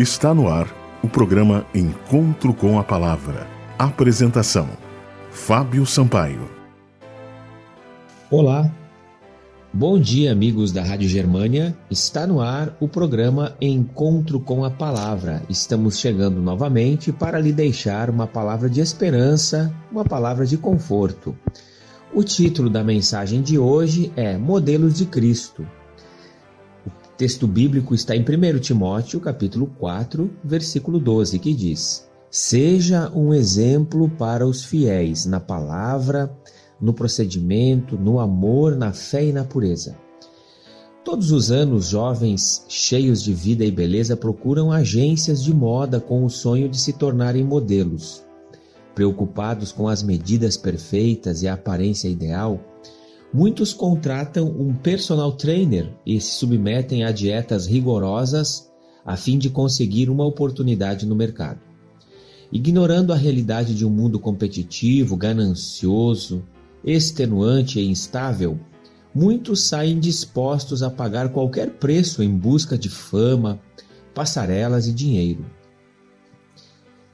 Está no ar o programa Encontro com a Palavra. Apresentação: Fábio Sampaio. Olá. Bom dia, amigos da Rádio Germânia. Está no ar o programa Encontro com a Palavra. Estamos chegando novamente para lhe deixar uma palavra de esperança, uma palavra de conforto. O título da mensagem de hoje é Modelos de Cristo texto bíblico está em 1 Timóteo, capítulo 4, versículo 12, que diz: Seja um exemplo para os fiéis na palavra, no procedimento, no amor, na fé e na pureza. Todos os anos, jovens cheios de vida e beleza procuram agências de moda com o sonho de se tornarem modelos. Preocupados com as medidas perfeitas e a aparência ideal, Muitos contratam um personal trainer e se submetem a dietas rigorosas a fim de conseguir uma oportunidade no mercado. Ignorando a realidade de um mundo competitivo, ganancioso, extenuante e instável, muitos saem dispostos a pagar qualquer preço em busca de fama, passarelas e dinheiro.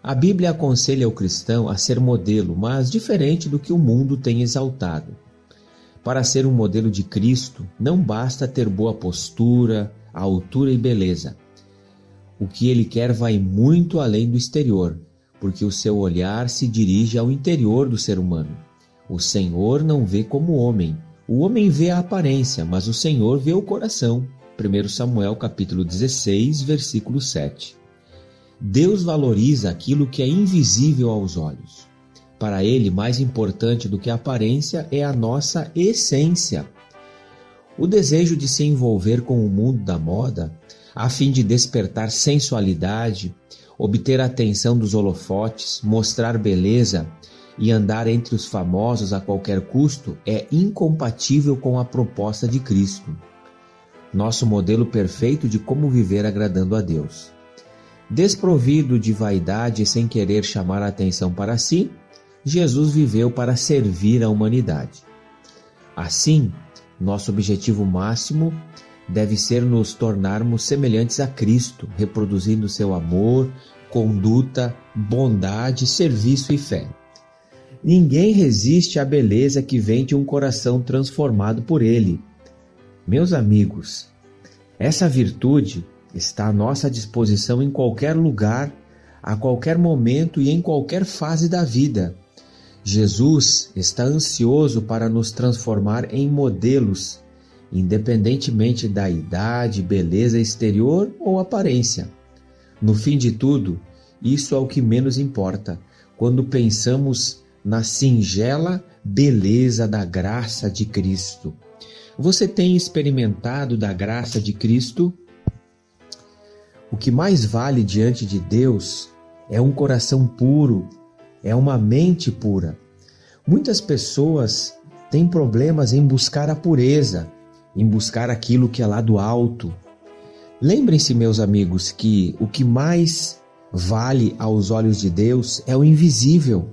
A Bíblia aconselha o cristão a ser modelo, mas diferente do que o mundo tem exaltado. Para ser um modelo de Cristo, não basta ter boa postura, altura e beleza. O que ele quer vai muito além do exterior, porque o seu olhar se dirige ao interior do ser humano. O Senhor não vê como homem. O homem vê a aparência, mas o Senhor vê o coração. 1 Samuel capítulo 16, versículo 7. Deus valoriza aquilo que é invisível aos olhos. Para ele, mais importante do que a aparência é a nossa essência. O desejo de se envolver com o mundo da moda, a fim de despertar sensualidade, obter a atenção dos holofotes, mostrar beleza e andar entre os famosos a qualquer custo, é incompatível com a proposta de Cristo, nosso modelo perfeito de como viver agradando a Deus. Desprovido de vaidade e sem querer chamar a atenção para si, Jesus viveu para servir a humanidade. Assim, nosso objetivo máximo deve ser nos tornarmos semelhantes a Cristo, reproduzindo seu amor, conduta, bondade, serviço e fé. Ninguém resiste à beleza que vem de um coração transformado por Ele. Meus amigos, essa virtude está à nossa disposição em qualquer lugar, a qualquer momento e em qualquer fase da vida. Jesus está ansioso para nos transformar em modelos, independentemente da idade, beleza exterior ou aparência. No fim de tudo, isso é o que menos importa quando pensamos na singela beleza da graça de Cristo. Você tem experimentado da graça de Cristo? O que mais vale diante de Deus é um coração puro é uma mente pura. Muitas pessoas têm problemas em buscar a pureza, em buscar aquilo que é lá do alto. Lembrem-se, meus amigos, que o que mais vale aos olhos de Deus é o invisível.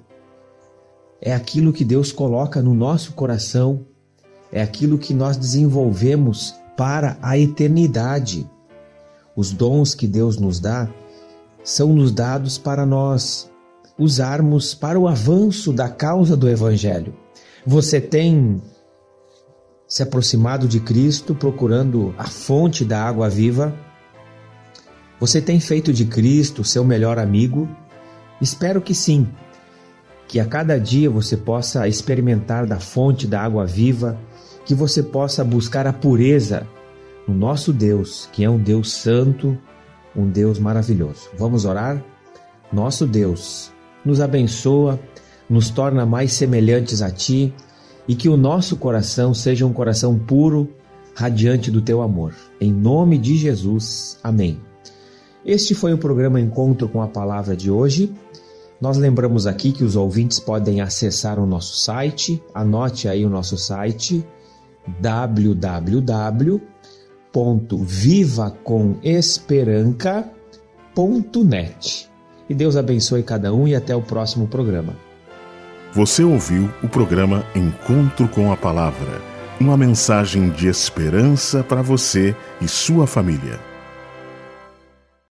É aquilo que Deus coloca no nosso coração, é aquilo que nós desenvolvemos para a eternidade. Os dons que Deus nos dá são nos dados para nós usarmos para o avanço da causa do Evangelho. Você tem se aproximado de Cristo procurando a fonte da água viva? Você tem feito de Cristo seu melhor amigo? Espero que sim. Que a cada dia você possa experimentar da fonte da água viva, que você possa buscar a pureza no nosso Deus, que é um Deus santo, um Deus maravilhoso. Vamos orar? Nosso Deus, nos abençoa, nos torna mais semelhantes a Ti e que o nosso coração seja um coração puro, radiante do Teu amor. Em nome de Jesus. Amém. Este foi o programa Encontro com a Palavra de hoje. Nós lembramos aqui que os ouvintes podem acessar o nosso site, anote aí o nosso site www.vivacomesperanca.net. E Deus abençoe cada um e até o próximo programa. Você ouviu o programa Encontro com a Palavra uma mensagem de esperança para você e sua família.